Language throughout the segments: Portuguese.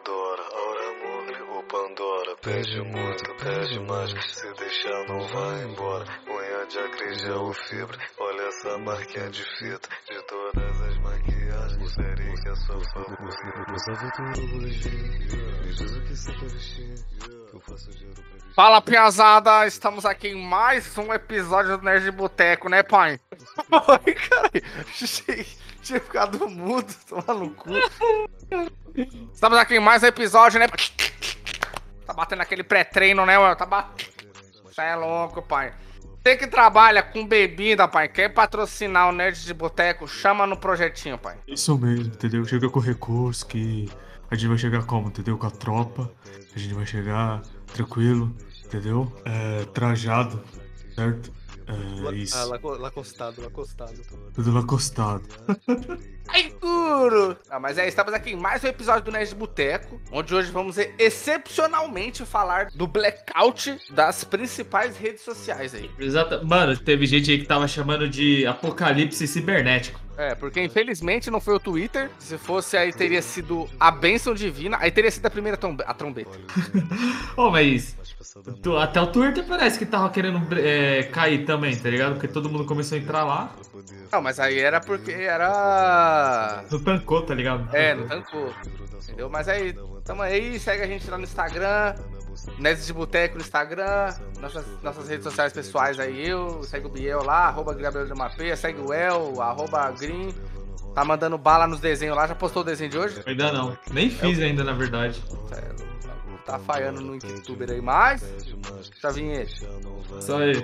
adora. Aura mole ou Pandora. Pede muito, pede mais. Se deixar, não vai embora. Unha de acrílica ou fibra. Olha essa marquinha de fita. De todas as maquiagens. Serei que é só favor. Usa futurologia. Me diz o que você quer vestir. Que eu faço dinheiro pra vestir. Fala, piazada! Estamos aqui em mais um episódio do Nerd de Boteco, né, pai? Oi, cara. Tinha tinha ficado mudo, no cu. Estamos aqui em mais um episódio, né? Tá batendo aquele pré-treino, né, mano? Tá batendo. Você é louco, pai. Você que trabalha com bebida, pai, quer patrocinar o Nerd de Boteco, chama no projetinho, pai. Isso mesmo, entendeu? Chega com recurso que a gente vai chegar como, entendeu? Com a tropa, a gente vai chegar tranquilo, entendeu? É, trajado, certo? É, isso. Ah, laco- lacostado, lacostado. Tudo lá acostado. Ai, duro! Ah, mas é, estamos aqui em mais um episódio do Nerd Boteco, onde hoje vamos excepcionalmente falar do blackout das principais redes sociais aí. Exato. Mano, teve gente aí que tava chamando de apocalipse cibernético. É, porque infelizmente não foi o Twitter. Se fosse aí, teria sido a bênção divina. Aí teria sido a primeira a trombeta. Ô, mas tu- até o Twitter parece que tava querendo é, cair também, tá ligado? Porque todo mundo começou a entrar lá. Não, mas aí era porque era. Não tancou, tá ligado? É, não tancou. Entendeu? Mas aí, tamo aí, segue a gente lá no Instagram. Nerds de Boteco no Instagram, nossas, nossas redes sociais pessoais aí, eu, segue o Biel lá, arroba Gabriel de Mapeia, segue o El, arroba Green, tá mandando bala nos desenhos lá, já postou o desenho de hoje? Ainda não. Nem fiz ainda, na verdade. É, Tá falhando no Inktuber aí, mas, já vinheta. Só aí.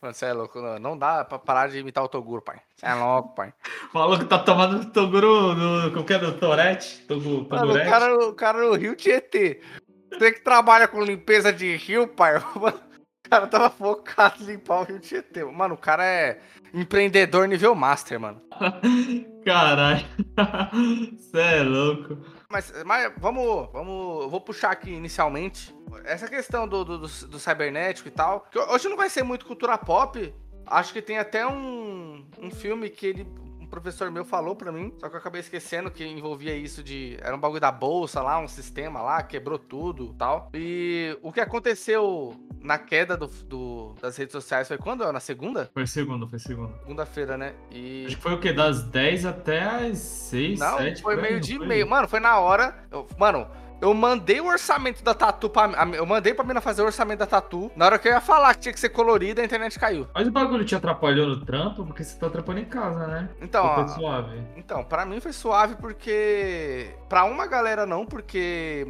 Mano, você é louco, não, não dá pra parar de imitar o Toguro, pai. Você é louco, pai. Falou que tá tomando Toguro no. Como que é? No Torete? Togu, Mano, o cara, o cara no Rio Tietê. Você que trabalha com limpeza de rio, pai. O cara tava focado em limpar o Rio Tietê. Mano, o cara é empreendedor nível master, mano. Caralho. Cê é louco. Mas, mas vamos, vamos. Vou puxar aqui inicialmente. Essa questão do, do, do, do e tal. Que hoje não vai ser muito cultura pop. Acho que tem até um, um filme que ele. Um professor meu falou pra mim, só que eu acabei esquecendo que envolvia isso de. Era um bagulho da bolsa lá, um sistema lá, quebrou tudo tal. E o que aconteceu na queda do, do- das redes sociais foi quando? Na segunda? Foi segunda, foi segunda. Segunda-feira, né? E. Acho que foi o quê? Das 10 até as 6, Não, 7? foi meio e foi? meio. Mano, foi na hora. eu- mano, eu mandei o orçamento da Tatu pra. Eu mandei pra mina fazer o orçamento da Tatu. Na hora que eu ia falar que tinha que ser colorida, a internet caiu. Mas o bagulho te atrapalhou no trampo? Porque você tá trampando em casa, né? Então, Ou foi suave? então, pra mim foi suave porque. Pra uma galera não, porque.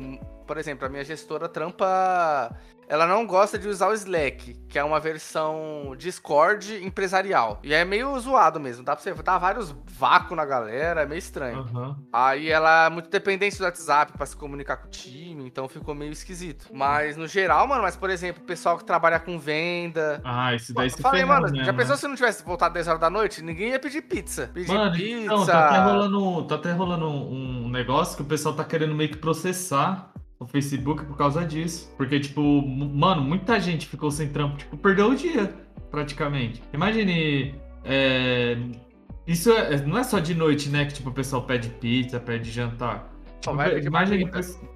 Por exemplo, a minha gestora trampa. Ela não gosta de usar o Slack, que é uma versão Discord empresarial. E é meio zoado mesmo. Dá pra você dar vários vácuos na galera, é meio estranho. Aham. Aí ela é muito dependente do WhatsApp pra se comunicar com o time, então ficou meio esquisito. Mas no geral, mano, mas por exemplo, o pessoal que trabalha com venda. Ah, esse daí Eu se falei, mano, mesmo, já pensou né? se não tivesse voltado 10 horas da noite? Ninguém ia pedir pizza. Pedir Mano, pizza. então, tá até rolando, tá até rolando um negócio que o pessoal tá querendo meio que processar o Facebook por causa disso. Porque, tipo, mano, muita gente ficou sem trampo, tipo, perdeu o dia, praticamente. Imagine. é, Isso é- não é só de noite, né? Que tipo, o pessoal pede pizza, pede jantar. Só vai pedir imagine,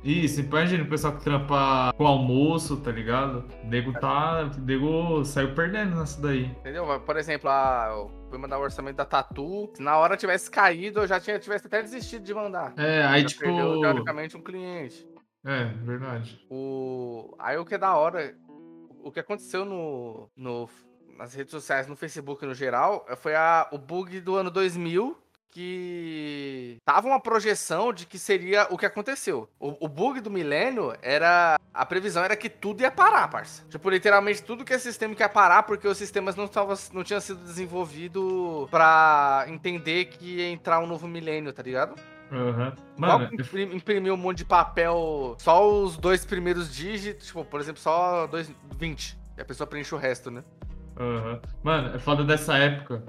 isso, imagine o pessoal que trampa com almoço, tá ligado? O nego tá. O nego saiu perdendo nessa daí. Entendeu? Por exemplo, a, eu fui mandar o orçamento da Tatu. Se na hora tivesse caído, eu já tinha, tivesse até desistido de mandar. É, aí Já tipo. perdeu, teoricamente, um cliente. É, verdade. O... Aí o que é da hora, o que aconteceu no, no, nas redes sociais, no Facebook no geral, foi a, o bug do ano 2000, que tava uma projeção de que seria o que aconteceu. O, o bug do milênio era. A previsão era que tudo ia parar, parça. Tipo, literalmente tudo que é sistema ia parar, porque os sistemas não, tava, não tinham sido desenvolvidos pra entender que ia entrar um novo milênio, tá ligado? Aham. Igual Mano, que imprim- imprimir um monte de papel, só os dois primeiros dígitos, tipo, por exemplo, só dois, 20. E a pessoa preenche o resto, né? Aham. Mano, é foda dessa época.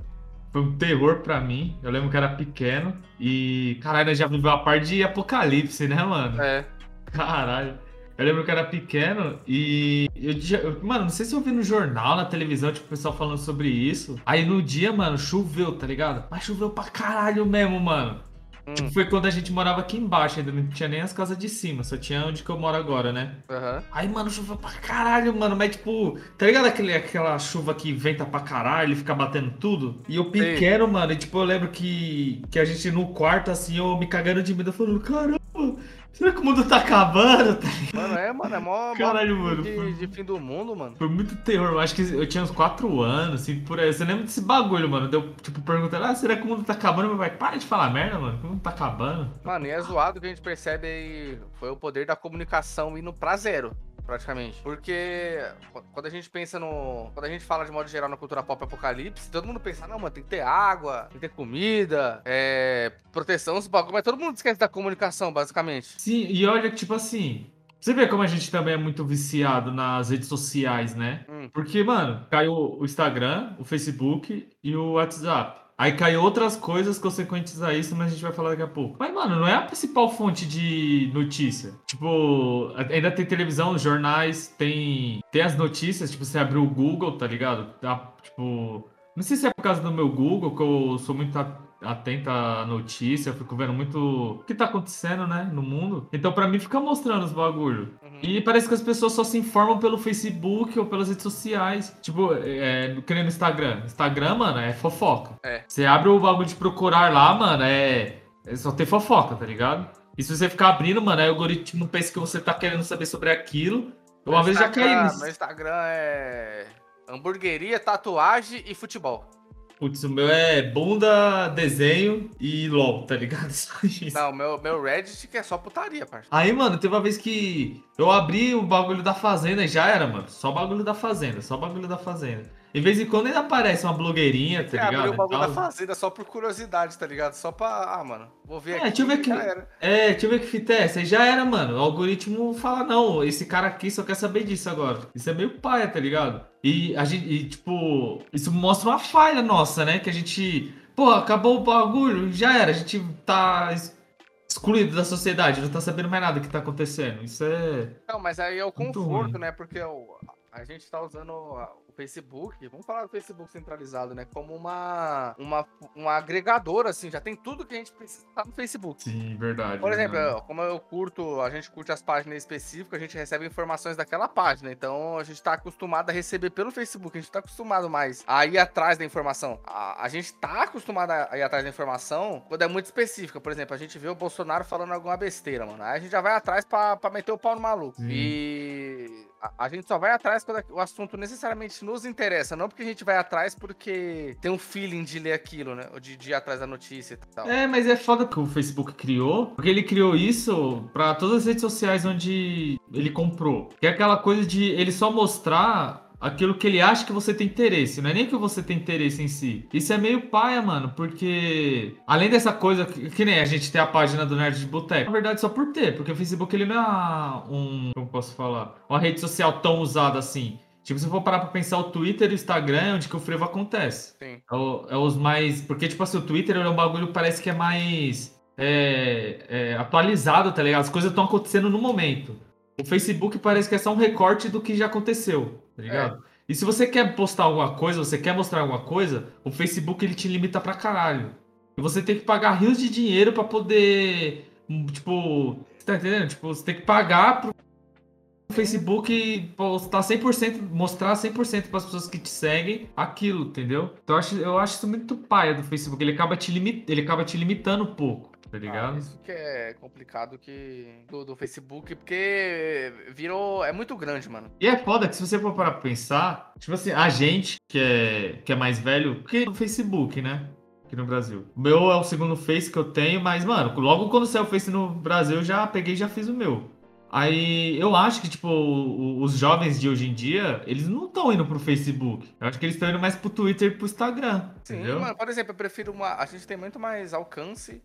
Foi um terror pra mim. Eu lembro que era pequeno. E, caralho, já viveu a parte de apocalipse, né, mano? É. Caralho. Eu lembro que era pequeno e. Eu, eu- mano, não sei se eu vi no jornal, na televisão, tipo, o pessoal falando sobre isso. Aí no dia, mano, choveu, tá ligado? Mas choveu pra caralho mesmo, mano. Hum, Tipo, foi quando a gente morava aqui embaixo, ainda não tinha nem as casas de cima, só tinha onde que eu moro agora, né? aham. Aí, mano, choveu pra caralho, mano. Mas, tipo, tá ligado aquele, aquela chuva que venta pra caralho e fica batendo tudo? E eu pequeno, mano, e, tipo, eu lembro que, que a gente no quarto, assim, eu me cagando de medo, falando, caramba, será que o mundo tá acabando? Tá? Mano, é, mano, é mó, mó Caralho, filme mano, de, foi- de fim do mundo, mano. Foi muito terror. Eu acho que eu tinha uns 4 anos, assim, por aí. Você lembra desse bagulho, mano? Deu, tipo, perguntando, ah, será que o mundo tá acabando? Meu pai, para de falar merda, mano. O mundo tá acabando. Mano, e é zoado que a gente percebe aí foi o poder da comunicação indo pra zero, praticamente. Porque qu- quando a gente pensa no. Quando a gente fala de modo geral na cultura pop apocalipse, todo mundo pensa, não, mano, tem que ter água, tem que ter comida, é, proteção, os bagulho, mas todo mundo esquece da comunicação, basicamente. Sim, e olha que, tipo assim. Você vê como a gente também é muito viciado nas redes sociais, né? Hum. Porque, mano, caiu o Instagram, o Facebook e o WhatsApp. Aí caiu outras coisas consequentes a isso, mas a gente vai falar daqui a pouco. Mas, mano, não é a principal fonte de notícia. Tipo, ainda tem televisão, jornais, tem, tem as notícias, tipo, você abriu o Google, tá ligado? Tá, tipo, não sei se é por causa do meu Google, que eu sou muito atento à notícia, fico vendo muito o que tá acontecendo, né, no mundo. Então, pra mim, fica mostrando os bagulho. E parece que as pessoas só se informam pelo Facebook ou pelas redes sociais. Tipo, é, que nem no Instagram. Instagram, mano, é fofoca. É. Você abre o bagulho de procurar lá, mano, é, é só ter fofoca, tá ligado? E se você ficar abrindo, mano, aí o algoritmo pensa que você tá querendo saber sobre aquilo. Uma Meu vez já caí nisso. Meu Instagram é hamburgueria, tatuagem e futebol. Putz, o meu é bunda, desenho e LOL, tá ligado? Não, meu, meu Reddit que é só putaria, parça. Aí, mano, teve uma vez que eu abri o bagulho da fazenda e já era, mano. Só bagulho da fazenda, só bagulho da fazenda. De vez em quando ainda aparece uma blogueirinha, tá Você ligado? abriu o bagulho da tal. fazenda só por curiosidade, tá ligado? Só pra. Ah, mano, vou ver É, aqui. deixa eu ver e já era. É, deixa eu ver que fita é essa. Aí já era, mano. O algoritmo fala, não, esse cara aqui só quer saber disso agora. Isso é meio paia, tá ligado? E a gente, e, tipo, isso mostra uma falha nossa, né? Que a gente, pô, acabou o bagulho, já era. A gente tá excluído da sociedade, não tá sabendo mais nada que tá acontecendo. Isso é. Não, mas aí é o conforto, né? Porque o- a gente tá usando o Facebook, vamos falar do Facebook centralizado, né? Como uma, uma, um agregador, assim, já tem tudo que a gente precisa tá no Facebook. Sim, verdade. Por exemplo, eu- como eu curto, a gente curte as páginas específicas, a gente recebe informações daquela página. Então a gente tá acostumado a receber pelo Facebook, a gente tá acostumado mais a ir atrás da informação. A, a gente tá acostumado a ir atrás da informação quando é muito específica. Por exemplo, a gente vê o Bolsonaro falando alguma besteira, mano. Aí a gente já vai atrás pra, pra meter o pau no maluco. Sim. E a, gente só vai atrás quando o assunto necessariamente nos interessa, não porque a gente vai atrás porque tem um feeling de ler aquilo, né? Ou de, de ir atrás da notícia e tal. É, mas é foda que o Facebook criou, porque ele criou isso pra todas as redes sociais onde ele comprou. Que é aquela coisa de ele só mostrar aquilo que ele acha que você tem interesse, não é nem que você tem interesse em si. Isso é meio paia, mano, porque além dessa coisa, que, que nem a gente tem a página do Nerd de Boteco, na verdade só por ter, porque o Facebook ele não é um, como posso falar, uma rede social tão usada assim. Tipo, se eu for parar pra pensar, o Twitter e o Instagram é onde que o frevo acontece. Sim. É, o- é os mais. Porque, tipo assim, o Twitter é um bagulho que parece que é mais é, é, atualizado, tá ligado? As coisas estão acontecendo no momento. O Facebook parece que é só um recorte do que já aconteceu, tá ligado? E se você quer postar alguma coisa, você quer mostrar alguma coisa, o Facebook ele te limita pra caralho. E você tem que pagar rios de dinheiro pra poder. Tipo. Você tá entendendo? Tipo, você tem que pagar pro Facebook postar 100%, mostrar 100% para as pessoas que te seguem aquilo, entendeu? Então eu acho, eu acho isso muito paia do Facebook. Ele acaba te, limi ele acaba te limitando um pouco, tá Ah, ligado? isso que é complicado que do, do Facebook, porque virou. É muito grande, mano. E é foda que se você for parar pra pensar, tipo assim, a gente que é, que é mais velho, que no Facebook, né? Aqui no Brasil. O meu é o segundo Face que eu tenho, mas, mano, logo quando saiu o Face no Brasil, eu já peguei e já fiz o meu. Aí eu acho que, tipo, os jovens de hoje em dia, eles não estão indo pro Facebook. Eu acho que eles estão indo mais pro Twitter e pro Instagram. Sim, entendeu? mano. Por exemplo, eu prefiro uma. A gente tem muito mais alcance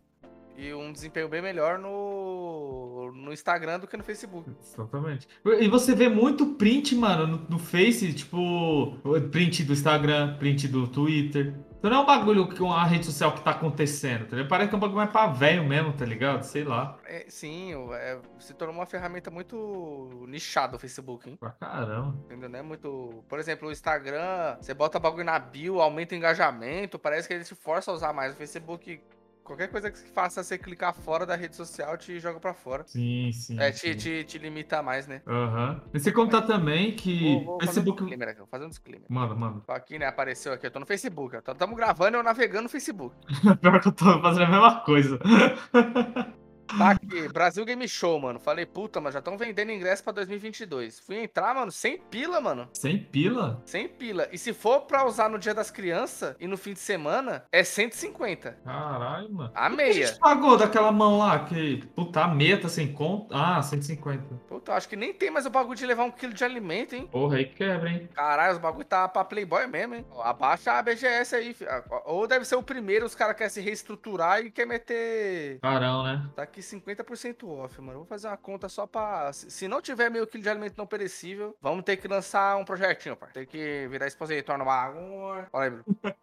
e um desempenho bem melhor no, no Instagram do que no Facebook. Exatamente. E você vê muito print, mano, no, no Face, tipo, print do Instagram, print do Twitter. Então não é um bagulho que uma rede social que tá acontecendo, tá ligado? Parece que é um bagulho mais pra velho mesmo, tá ligado? Sei lá. É, sim, é, se tornou uma ferramenta muito nichada o Facebook, hein? Pra caramba. Entendeu? Não é muito. Por exemplo, o Instagram, você bota bagulho na bio, aumenta o engajamento, parece que ele te força a usar mais. O Facebook, qualquer coisa que faça você clicar fora da rede social te joga pra fora. Sim, sim. É, sim. te, te, te limita mais, né? Aham. E você contar também que Vou, vou fazer um Facebook. disclaimer aqui, vou fazer um disclaimer. Manda, manda. Aqui, né? Apareceu aqui, eu tô no Facebook. ó. Tamo gravando eu navegando no Facebook. Pior que eu tô fazendo a mesma coisa. Tá aqui, Brasil Game Show, mano. Falei, puta, mas já estão vendendo ingresso pra 2022. Fui entrar, mano, sem pila, mano. Sem pila? Sem pila. E se for pra usar no dia das crianças e no fim de semana, é 150. Caralho, mano. A O que meia. pagou daquela mão lá? Que, puta, a meia tá sem conta. Ah, 150. Puta, acho que nem tem mais o bagulho de levar um quilo de alimento, hein? Porra, aí quebra, hein? Caralho, os bagulho tá pra Playboy mesmo, hein? Abaixa a BGS aí, Ou deve ser o primeiro, os caras querem se reestruturar e quer meter. Carão, né? Tá aqui 50% off, mano. Vou fazer uma conta só pra. Se não tiver meio quilo de alimento não perecível, vamos ter que lançar um projetinho, pai. Tem que virar expositor numa água. Olha aí, Bruno.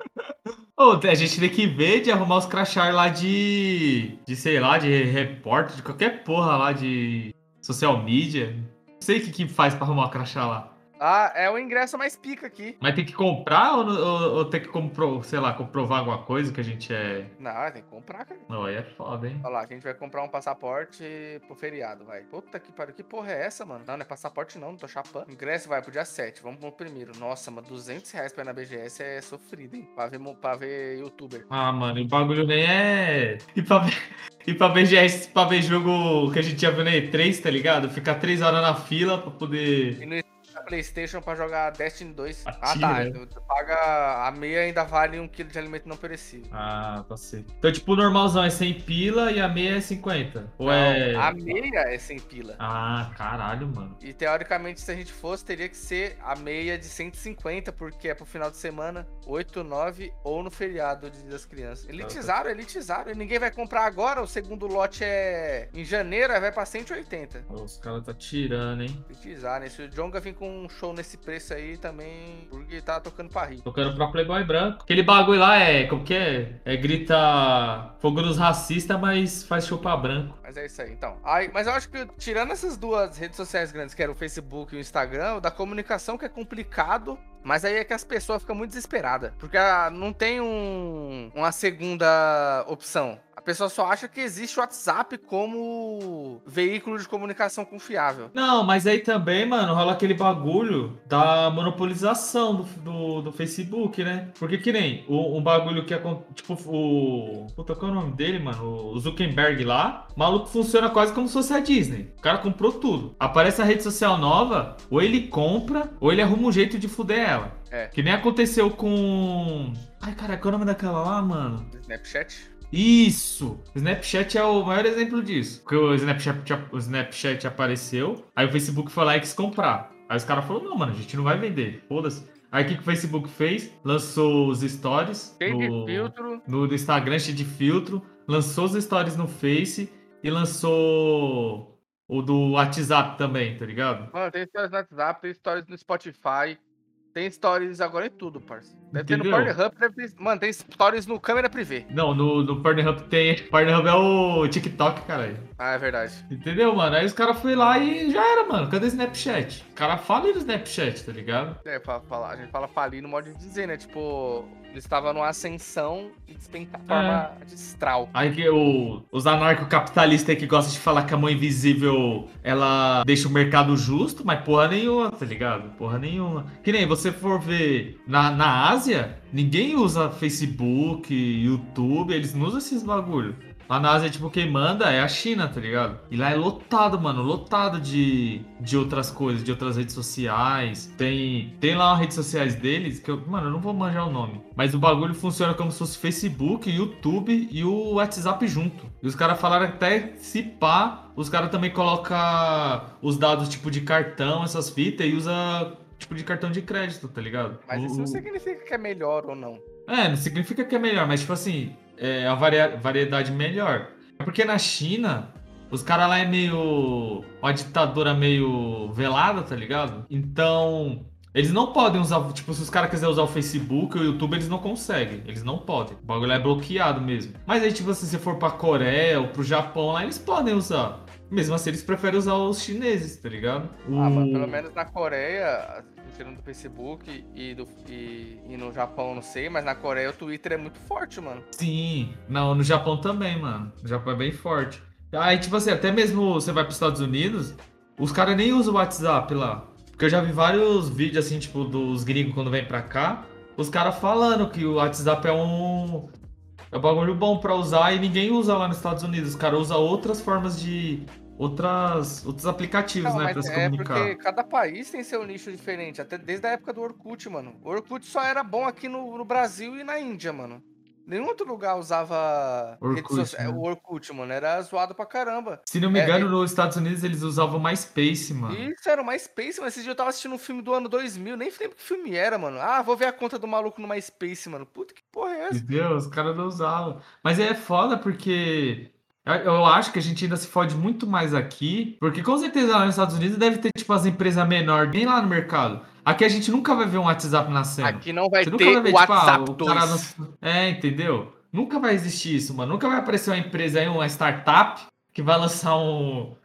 Ô, a gente tem que ver de arrumar os crachá lá de. De, sei lá, de repórter, de qualquer porra lá de social media. Não sei o que, que faz pra arrumar o crachá lá. Ah, é o ingresso mais pica aqui. Mas tem que comprar ou, ou, ou tem que compro, sei lá, comprovar alguma coisa que a gente é. Não, tem que comprar, cara. Não, aí é foda, hein? Olha lá, que a gente vai comprar um passaporte pro feriado, vai. Puta que pariu, que porra é essa, mano? Não, não é passaporte não, não tô chapando. Ingresso vai pro dia 7, vamos pro primeiro. Nossa, mano, 200 reais pra ir na BGS é sofrido, hein? Pra ver, pra ver youtuber. Ah, mano, o bagulho nem é. E pra ver, e pra ver, GS, pra ver jogo que a gente já viu na E3, tá ligado? Ficar três horas na fila pra poder. E no Playstation pra jogar Destiny 2. Ah, Atira, tá. né? Tu tu paga a meia ainda vale um quilo de alimento não perecível. Ah, tá certo. Então, tipo, o normalzão é 100 pila e a meia é 50. Ou é. Não, a meia é sem pila. Ah, caralho, mano. E teoricamente, se a gente fosse, teria que ser a meia de 150, porque é pro final de semana, 8, 9 ou no feriado das Crianças. Elitizaram, elitizaram. E ninguém vai comprar agora. O segundo lote é em janeiro, aí vai pra 180. Os caras tá tirando, hein? Elitizaram. Se o Jonga vir com um show nesse preço aí também, porque tá tocando pra rir. Tocando pra Playboy branco. Aquele bagulho lá é. Como que é? É grita fogo nos racistas, mas faz chupar branco. Mas é isso aí, então. Aí, mas eu acho que, tirando essas duas redes sociais grandes, que era o Facebook e o Instagram, o da comunicação que é complicado, mas aí é que as pessoas ficam muito desesperadas. Porque ah, não tem um, uma segunda opção. Pessoa só acha que existe o WhatsApp como veículo de comunicação confiável. Não, mas aí também, mano, rola aquele bagulho da monopolização do, do, do Facebook, né? Porque que nem o, um bagulho que é. com- Tipo, o. Puta, qual é o nome dele, mano? O Zuckerberg lá. O maluco funciona quase como se fosse a Disney. O cara comprou tudo. Aparece a rede social nova, ou ele compra, ou ele arruma um jeito de fuder ela. É. Que nem aconteceu com. Ai, cara, qual é o nome daquela lá, mano? Snapchat. Isso! O Snapchat é o maior exemplo disso. Porque o Snapchat, o Snapchat apareceu, aí o Facebook foi lá e quis comprar. Aí os caras falaram, não, mano, a gente não vai vender. Foda-se. Aí o que, que o Facebook fez? Lançou os stories Cheio de no, filtro. no, no Instagram, cheio de filtro. Lançou os stories no Face e lançou o do WhatsApp também, tá ligado? Mano, tem stories no WhatsApp, tem stories no Spotify. Tem stories agora em tudo, parça. Deve ter no Entendeu? Pornhub, deve ter... Mano, tem stories no câmera privê. Não, no, no Pornhub tem. Pornhub é o TikTok, caralho. Ah, é verdade. Entendeu, mano? Aí os caras foram lá e já era, mano. Cadê o Snapchat? O cara fala do Snapchat, tá ligado? É, pra falar, a gente fala falir no modo de dizer, né? Tipo, eles estavam numa ascensão e despencar de forma astral. Aí que o, os anarcocapitalistas que gostam de falar que a mão invisível ela deixa o mercado justo, mas porra nenhuma, tá ligado? Porra nenhuma. Que nem você for ver na, na Ásia, ninguém usa Facebook, YouTube, eles não usam esses bagulho. Lá na Ásia, tipo, quem manda é a China, tá ligado? E lá é lotado, mano, lotado de, de outras coisas, de outras redes sociais. Tem, tem lá as redes sociais deles, que eu, mano, eu não vou manjar o nome. Mas o bagulho funciona como se fosse Facebook, YouTube e o WhatsApp junto. E os caras falaram até se pá, os caras também colocam os dados tipo de cartão, essas fitas, e usa tipo de cartão de crédito, tá ligado? Mas isso O- não significa que é melhor ou não. é, não significa que é melhor, mas tipo assim, é a variedade melhor. É porque na China, os caras lá é meio. uma ditadura meio velada, tá ligado? Então, Eles não podem usar, tipo, se os caras quiserem usar o Facebook ou o YouTube, eles não conseguem. Eles não podem. O bagulho é bloqueado mesmo. Mas aí, tipo, se você for pra Coreia ou pro Japão lá, eles podem usar. Mesmo assim, eles preferem usar os chineses, tá ligado? Ah, O- mas pelo menos na Coreia, tirando do Facebook e, do, e, e no Japão, não sei, mas na Coreia o Twitter é muito forte, mano. Sim, não, no Japão também, mano. No Japão é bem forte. Aí, tipo assim, até mesmo você vai pros Estados Unidos, os caras nem usam o WhatsApp lá. Porque eu já vi vários vídeos, assim, tipo, dos gringos quando vem pra cá, os caras falando que o WhatsApp é um. É um bagulho bom pra usar e ninguém usa lá nos Estados Unidos. Os caras usam outras formas de. Outras, outros aplicativos, Não, né, pra se é comunicar. porque cada país tem seu nicho diferente, até desde a época do Orkut, mano. O Orkut só era bom aqui no, no Brasil e na Índia, mano. Nenhum outro lugar usava Orkut, socia- né? o Orkut, mano. Era zoado pra caramba. Se não me É, engano, nos Estados Unidos eles usavam MySpace, mano. Isso era o MySpace, mano. Esse dia eu tava assistindo um filme do ano 2000, nem lembro que filme era, mano. Ah, vou ver a conta do maluco no MySpace, mano. Puta que porra é essa? Entendeu? Os caras não usavam. Mas é foda porque eu- acho que a gente ainda se fode muito mais aqui, porque com certeza lá nos Estados Unidos deve ter, tipo, as empresas menores bem lá no mercado. Aqui a gente nunca vai ver um WhatsApp nascendo. Aqui não vai Você ter vai ver, tipo, ah, WhatsApp o 2. cara não- É, entendeu? Nunca vai existir isso, mano. Nunca vai aparecer uma empresa aí, uma startup, que vai lançar um,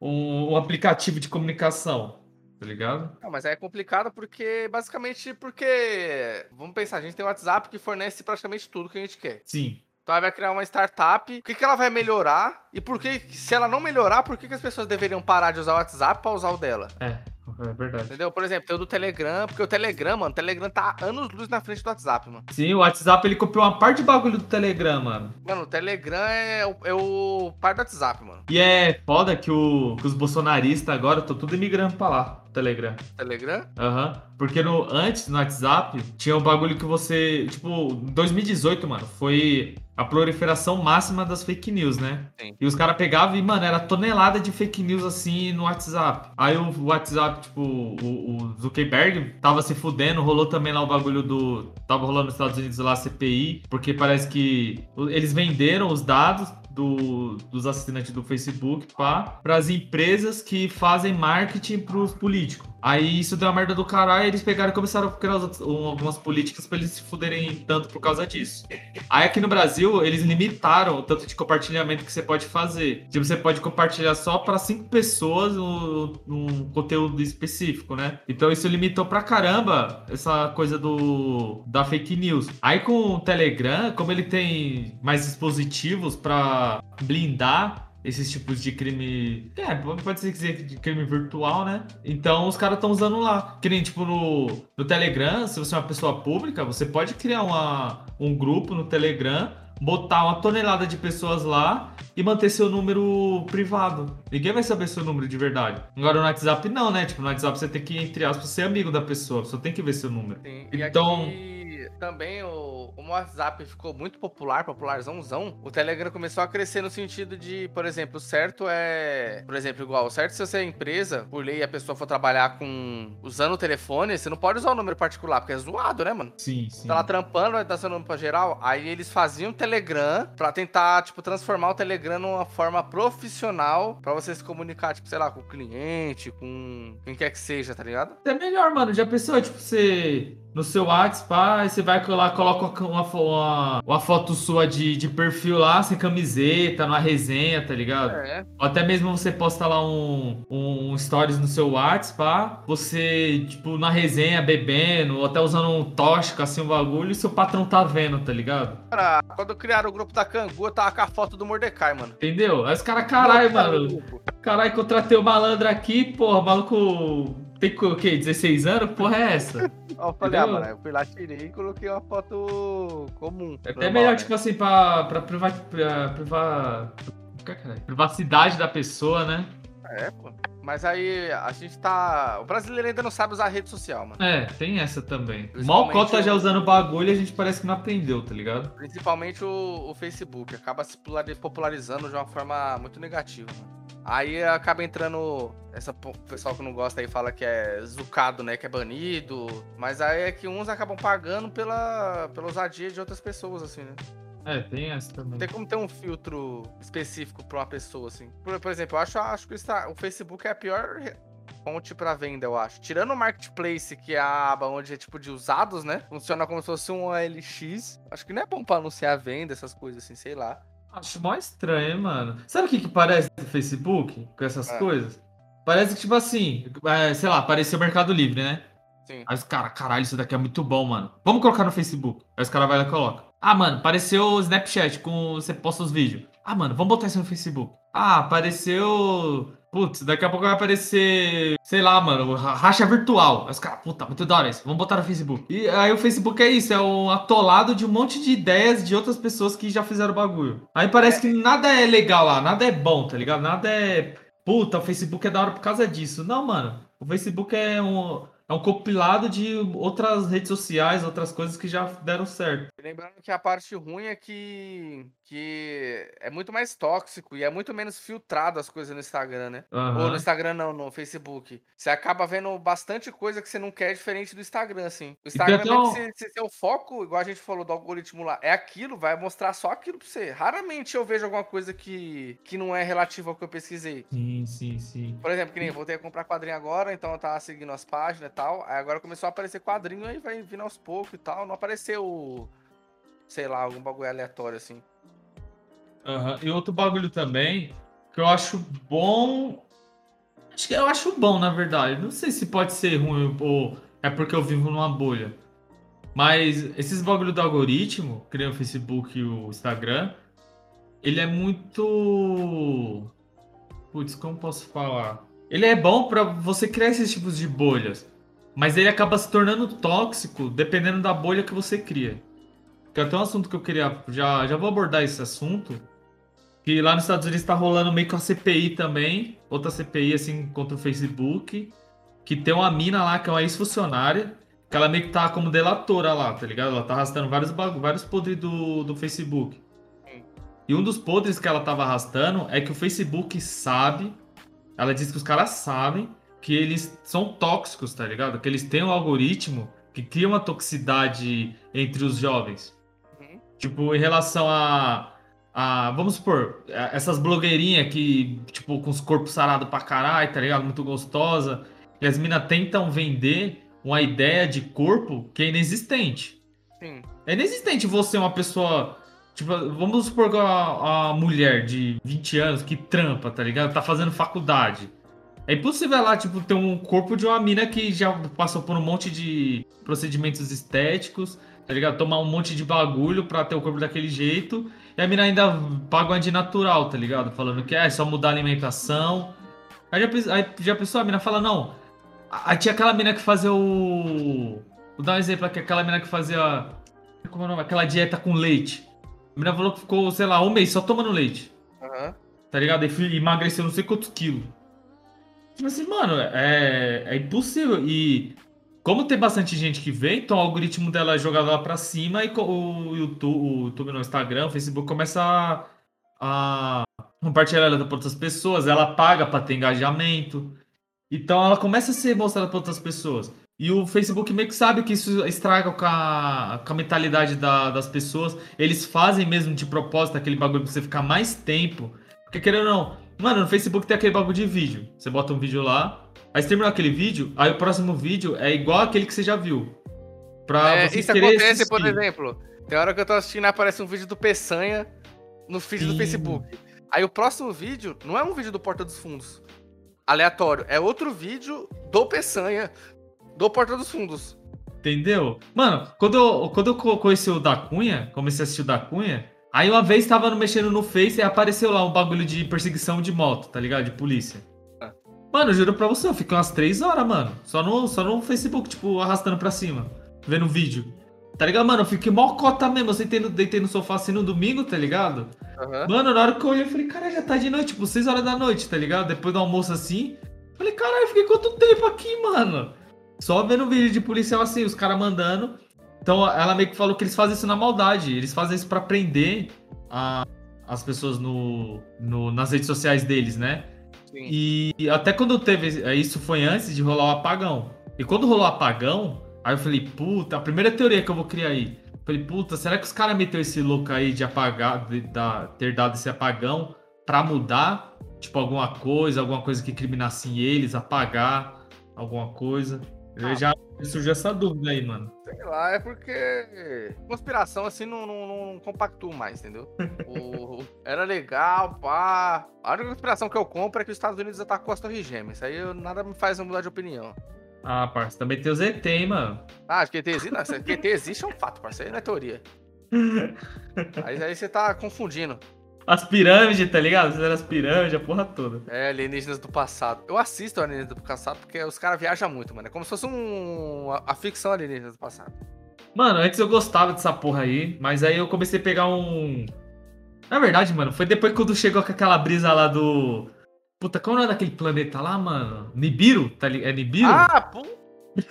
um, um aplicativo de comunicação. Tá ligado? Não, mas é complicado porque, basicamente, porque. Vamos pensar, a gente tem o WhatsApp que fornece praticamente tudo que a gente quer. Sim. Então ela vai criar uma startup. O que, que ela vai melhorar? E por que, se ela não melhorar, por que, que as pessoas deveriam parar de usar o WhatsApp pra usar o dela? É, é verdade. Entendeu? Por exemplo, tem o do Telegram, porque o Telegram, mano, o Telegram tá anos luz na frente do WhatsApp, mano. Sim, o WhatsApp ele copiou uma parte de bagulho do Telegram, mano. Mano, o Telegram é o, é o par do WhatsApp, mano. E é foda que, o, que os bolsonaristas agora estão tudo imigrando pra lá, Telegram. Telegram? Aham. Porque no, antes, no WhatsApp, tinha um bagulho que você. Tipo, 2018, mano, foi a proliferação máxima das fake news, né? Sim. E os caras pegavam e, mano, era tonelada de fake news assim no WhatsApp. Aí o WhatsApp, tipo, o, o Zuckerberg tava se fudendo, rolou também lá o bagulho do. Tava rolando nos Estados Unidos lá a CPI, porque parece que eles venderam os dados do- dos assinantes do Facebook para as empresas que fazem marketing para os políticos. Aí isso deu uma merda do caralho, eles pegaram e começaram a criar um- algumas políticas para eles se fuderem tanto por causa disso. Aí aqui no Brasil, eles limitaram o tanto de compartilhamento que você pode fazer. Tipo, você pode compartilhar só para cinco pessoas um conteúdo específico, né? Então isso limitou pra caramba essa coisa do da fake news. Aí com o Telegram, como ele tem mais dispositivos para blindar esses tipos de crime. É, pode ser dizer de crime virtual, né? Então os caras estão usando lá. Que nem tipo no, no Telegram, se você é uma pessoa pública, você pode criar uma, um grupo no Telegram, botar uma tonelada de pessoas lá e manter seu número privado. Ninguém vai saber seu número de verdade. Agora no WhatsApp não, né? Tipo, no WhatsApp você tem que, entre aspas, ser amigo da pessoa. Pessoa tem que ver seu número. Sim. Então- aqui também o, como o WhatsApp ficou muito popular, popularzãozão, o Telegram começou a crescer no sentido de, por exemplo, o certo é. Por exemplo, igual, o certo se você é empresa, por lei, a pessoa for trabalhar com. usando o telefone, você não pode usar o número particular, porque é zoado, né, mano? Sim, sim. Tá lá trampando, vai dar seu nome pra geral. Aí eles faziam Telegram pra tentar, tipo, transformar o Telegram numa forma profissional pra você se comunicar, tipo, sei lá, com o cliente, com quem quer que seja, tá ligado? É melhor, mano. Já pensou, tipo, você no seu WhatsApp, aí você vai lá, coloca uma, uma, uma foto sua de, de perfil lá, sem camiseta, numa resenha, tá ligado? É. Ou até mesmo você posta lá um, um stories no seu WhatsApp, pá, você, tipo, na resenha bebendo, ou até usando um tóxico, assim, um bagulho, e seu patrão tá vendo, tá ligado? Cara, quando criaram o grupo da Cangu, eu tava com a foto do Mordecai, mano. Entendeu? Aí os caras, caralho, mano, caralho, contratei o malandro aqui, porra, maluco tem o quê? 16 anos? Porra é essa? Eu falei, ah, mano, eu fui lá, tirei e coloquei uma foto comum. É até melhor, né? tipo assim, pra, pra, priva, pra priva- caralho, privacidade da pessoa, né? É, pô. Mas aí a gente tá. O brasileiro ainda não sabe usar rede social, mano. É, tem essa também. Mal cota o- já usando bagulho e a gente parece que não aprendeu, tá ligado? Principalmente o, o Facebook. Acaba se populari- popularizando de uma forma muito negativa, mano. Aí acaba entrando. Essa pessoal que não gosta aí fala que é zucado, né? Que é banido. Mas aí é que uns acabam pagando pela, pela ousadia de outras pessoas, assim, né? É, tem essa também. Não tem como ter um filtro específico pra uma pessoa, assim. Por, por exemplo, eu acho, acho que o Facebook é a pior fonte pra venda, eu acho. Tirando o Marketplace, que é a aba onde é tipo de usados, né? Funciona como se fosse um OLX. Acho que não é bom pra anunciar a venda, essas coisas assim, sei lá. Acho mó estranho, mano. Sabe o que, que parece no Facebook com essas É. coisas? Parece que, tipo assim, é, sei lá, apareceu o Mercado Livre, né? Sim. Aí os caras, caralho, isso daqui é muito bom, mano. Vamos colocar no Facebook. Aí os caras vai lá e coloca. Ah, mano, apareceu o Snapchat com você posta os vídeos. Ah, mano, vamos botar isso no Facebook. Ah, apareceu. Putz, daqui a pouco vai aparecer, sei lá, mano, ra- racha virtual. Aí os caras, puta, muito da hora isso. Vamos botar no Facebook. E aí o Facebook é isso, é um atolado de um monte de ideias de outras pessoas que já fizeram o bagulho. Aí parece que nada é legal lá, nada é bom, tá ligado? Nada é. Puta, o Facebook é da hora por causa disso. Não, mano. O Facebook é um, é um compilado de outras redes sociais, outras coisas que já deram certo. Lembrando que a parte ruim é que, que é muito mais tóxico e é muito menos filtrado as coisas no Instagram, né? Ou no. Instagram não, no Facebook. Você acaba vendo bastante coisa que você não quer diferente do Instagram, assim. O Instagram, um- se, se seu foco, igual a gente falou do algoritmo lá, é aquilo, vai mostrar só aquilo pra você. Raramente eu vejo alguma coisa que, que não é relativa ao que eu pesquisei. Sim, sim, sim. Por exemplo, que nem eu voltei a comprar quadrinho agora, então eu tava seguindo as páginas e tal. Aí agora começou a aparecer quadrinho, aí vai vindo aos poucos e tal. Não apareceu, sei lá, algum bagulho aleatório assim. Aham. E outro bagulho também, que eu acho bom. Acho que eu acho bom, na verdade. Não sei se pode ser ruim ou é porque eu vivo numa bolha. Mas esses bagulho do algoritmo, que o Facebook e o Instagram, ele é muito. Putz, como posso falar? Ele é bom pra você criar esses tipos de bolhas. Mas ele acaba se tornando tóxico dependendo da bolha que você cria. Que é até um assunto que eu queria. Já, já vou abordar esse assunto. Que lá nos Estados Unidos tá rolando meio que uma CPI também. Outra CPI, assim, contra o Facebook. Que tem uma mina lá que é uma ex-funcionária. Que ela meio que tá como delatora lá, tá ligado? Ela tá arrastando vários, vários podres do, do Facebook. E um dos podres que ela tava arrastando é que o Facebook sabe. Ela diz que os caras sabem que eles são tóxicos, tá ligado? Que eles têm um algoritmo que cria uma toxicidade entre os jovens. Uhum. Tipo, em relação a. a vamos supor, a- essas blogueirinhas que, tipo, com os corpos sarados pra caralho, tá ligado? Muito gostosa. E as minas tentam vender uma ideia de corpo que é inexistente. Sim. É inexistente você uma pessoa. Tipo, vamos supor que a, mulher de 20 anos que trampa, tá ligado? Tá fazendo faculdade. É impossível ela, tipo, ter um corpo de uma mina que já passou por um monte de procedimentos estéticos, tá ligado? Tomar um monte de bagulho pra ter o corpo daquele jeito. E a mina ainda paga uma de natural, tá ligado? Falando que é só mudar a alimentação. Aí já, aí já pensou, a mina fala, não. Aí tinha aquela mina que fazia o. Vou dar um exemplo aqui, aquela mina que fazia. Como é o nome? Aquela dieta com leite. A mina falou que ficou, sei lá, um mês só tomando leite. Aham. Tá ligado? E emagreceu não sei quantos quilos. Tipo assim, mano, é, é impossível. E como tem bastante gente que vê, então o algoritmo dela é jogado lá pra cima e o YouTube, o YouTube no Instagram, o Facebook começa a, a compartilhar ela pra outras pessoas, ela paga pra ter engajamento. Então ela começa a ser mostrada pra outras pessoas. E o Facebook meio que sabe que isso estraga com a, com a mentalidade da- das pessoas. Eles fazem mesmo de propósito aquele bagulho pra você ficar mais tempo. Porque querendo ou não, mano, no Facebook tem aquele bagulho de vídeo. Você bota um vídeo lá, aí você terminou aquele vídeo, aí o próximo vídeo é igual aquele que você já viu. Pra É, você isso acontece, por assistir. exemplo. Tem hora que eu tô assistindo aparece um vídeo do Peçanha no feed do Sim. Facebook. Aí o próximo vídeo não é um vídeo do Porta dos Fundos. Aleatório. É outro vídeo do Peçanha do Porta dos Fundos. Entendeu? Mano, quando eu, quando eu co- conheci o da Cunha, comecei a assistir o da Cunha, aí uma vez tava no- mexendo no Face e apareceu lá um bagulho de perseguição de moto, tá ligado? De polícia. Ah. Mano, eu juro pra você, eu fiquei umas três horas, mano. Só no, só no Facebook, tipo, arrastando pra cima, vendo vídeo. Tá ligado, mano? Eu fiquei mó cota mesmo. Eu sentei no, deitei no sofá assim no domingo, tá ligado? Aham. Mano, na hora que eu olhei, eu falei, caralho, já tá de noite, tipo, 6 horas da noite, tá ligado? Depois do almoço assim. Falei, caralho, fiquei quanto tempo aqui, mano? Só vendo vídeo de policial assim, os caras mandando. Então ela meio que falou que eles fazem isso na maldade. Eles fazem isso pra prender a- as pessoas no, no- nas redes sociais deles, né? Sim. E até quando teve. é, Isso foi antes de rolar o apagão. E quando rolou o apagão, aí eu falei, puta, a primeira teoria que eu vou criar aí. Falei, puta, será que os caras meteu esse louco aí de apagar, de, da- ter dado esse apagão pra mudar tipo, alguma coisa, alguma coisa que criminasse eles, apagar alguma coisa. Eu Ah. já surgiu essa dúvida aí, mano. Sei lá, é porque conspiração assim não, não, não compactuo mais, entendeu? O- era legal, pá. A única conspiração que eu compro é que os Estados Unidos atacou as Torres Gêmeas. Isso aí eu- nada me faz mudar de opinião. Ah, parça, também tem os ET, hein, mano. Ah, acho que ET existe, não, ET existe é um fato, parceiro, aí não é teoria. Aí, aí você tá confundindo. As pirâmides, tá ligado? Fizeram as pirâmides, a porra toda. É, alienígenas do passado. Eu assisto alienígenas do passado porque os caras viajam muito, mano. É como se fosse um, a, ficção alienígenas do passado. Mano, antes eu gostava dessa porra aí, mas aí eu comecei a pegar um. Na verdade, mano, foi depois quando chegou com aquela brisa lá do. Puta, qual é o nome daquele planeta lá, mano? Nibiru? Tá li... É Nibiru? Ah, puta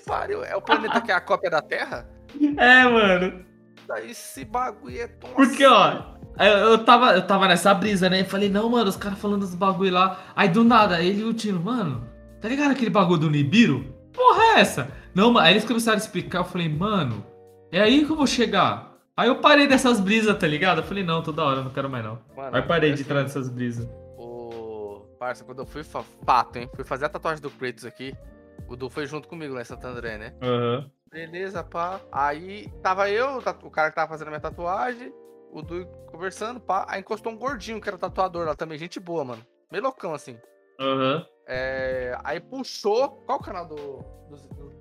pariu. É o planeta que é a cópia da Terra? É, mano. Daí esse bagulho é tão Porque, ó, eu, eu tava, eu tava nessa brisa, né? E falei, não, mano, os caras falando dos bagulho lá. Aí do nada, ele e o Tino, mano, tá ligado aquele bagulho do Nibiru? Porra, é essa? Não, mano, aí eles começaram a explicar, eu falei, mano, é aí que eu vou chegar. Aí eu parei dessas brisas, tá ligado? Eu falei, não, toda hora, eu não quero mais não. Mano, Aí parei de assim, entrar nessas brisas. O. Parça, quando eu fui. Fato, hein? Fui fazer a tatuagem do Kratos aqui. O Du foi junto comigo lá em Santo André, né? Aham. Beleza, pá. Aí tava eu, o cara que tava fazendo a minha tatuagem, o Du conversando, pá. Aí encostou um gordinho que era tatuador lá também, gente boa, mano. Meio loucão assim. Aham. É, aí puxou. Qual o canal do. do, do-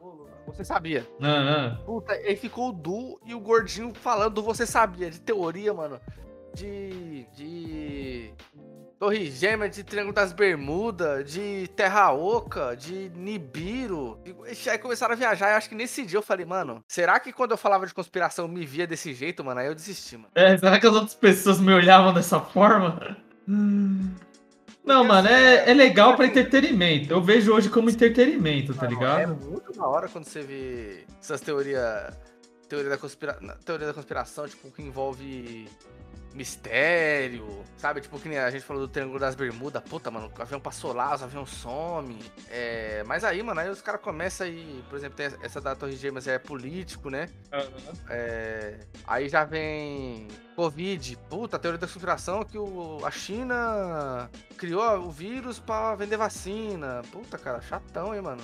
do- Você sabia? Aham. Puta, aí ficou o Du e o gordinho falando do Você Sabia, de teoria, mano. De. De. Torre Gêmea, de Triângulo das Bermudas, de Terra Oca, de Nibiru. E aí começaram a viajar. Eu acho que nesse dia eu falei, mano, será que quando eu falava de conspiração me via desse jeito, mano? Aí eu desisti, mano. É, será que as outras pessoas me olhavam dessa forma? Não, mano, é, é legal pra entretenimento. Eu vejo hoje como entretenimento, tá ligado? É muito da hora quando você vê essas teorias. Teoria da, conspira... teoria da conspiração, tipo, que envolve mistério, sabe? Tipo, que nem a gente falou do Triângulo das Bermudas. Puta, mano, o avião passou lá, os aviões some. É... Mas aí, mano, aí os caras começam aí. Por exemplo, tem essa da Torre Gêmeas é político, né? É, Aí já vem Covid. Puta, a teoria da conspiração que o... a China criou o vírus pra vender vacina. Puta, cara, chatão, hein, mano.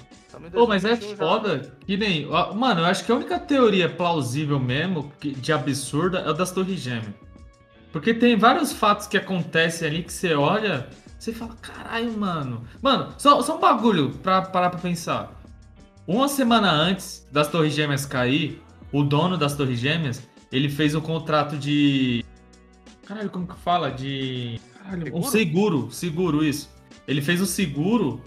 Pô, mas é 2021 já. foda que nem. Mano, eu acho que a única teoria plausível mesmo, de absurda, é o das Torres Gêmeas. Porque tem vários fatos que acontecem ali que você olha, você fala, caralho, mano. Mano, só, só um bagulho pra parar pra pensar. Uma semana antes das Torres Gêmeas cair, o dono das Torres Gêmeas, ele fez um contrato de. Caralho, como que fala? De. Caralho, um Seguro? seguro, isso. Ele fez o seguro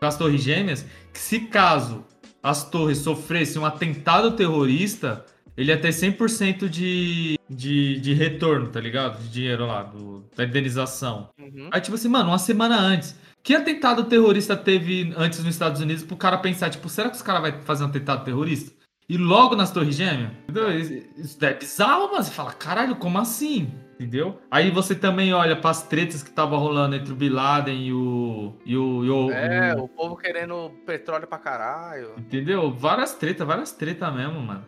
com as Torres Gêmeas, que se caso as torres sofressem um atentado terrorista, ele ia ter 100% de, de, de retorno, tá ligado? De dinheiro lá, do, da indenização. Uhum. Aí, tipo assim, mano, uma semana antes. Que atentado terrorista teve antes nos Estados Unidos pro cara pensar, tipo, será que os caras vão fazer um atentado terrorista? E logo nas Torres Gêmeas? Entendeu? Isso isso é bizarro, mas você fala, caralho, como assim? Entendeu? Aí você também olha pras tretas que tava rolando entre o Bin Laden e o. E o, e o- É, o- o povo querendo petróleo pra caralho. Entendeu? Várias tretas, várias tretas mesmo, mano.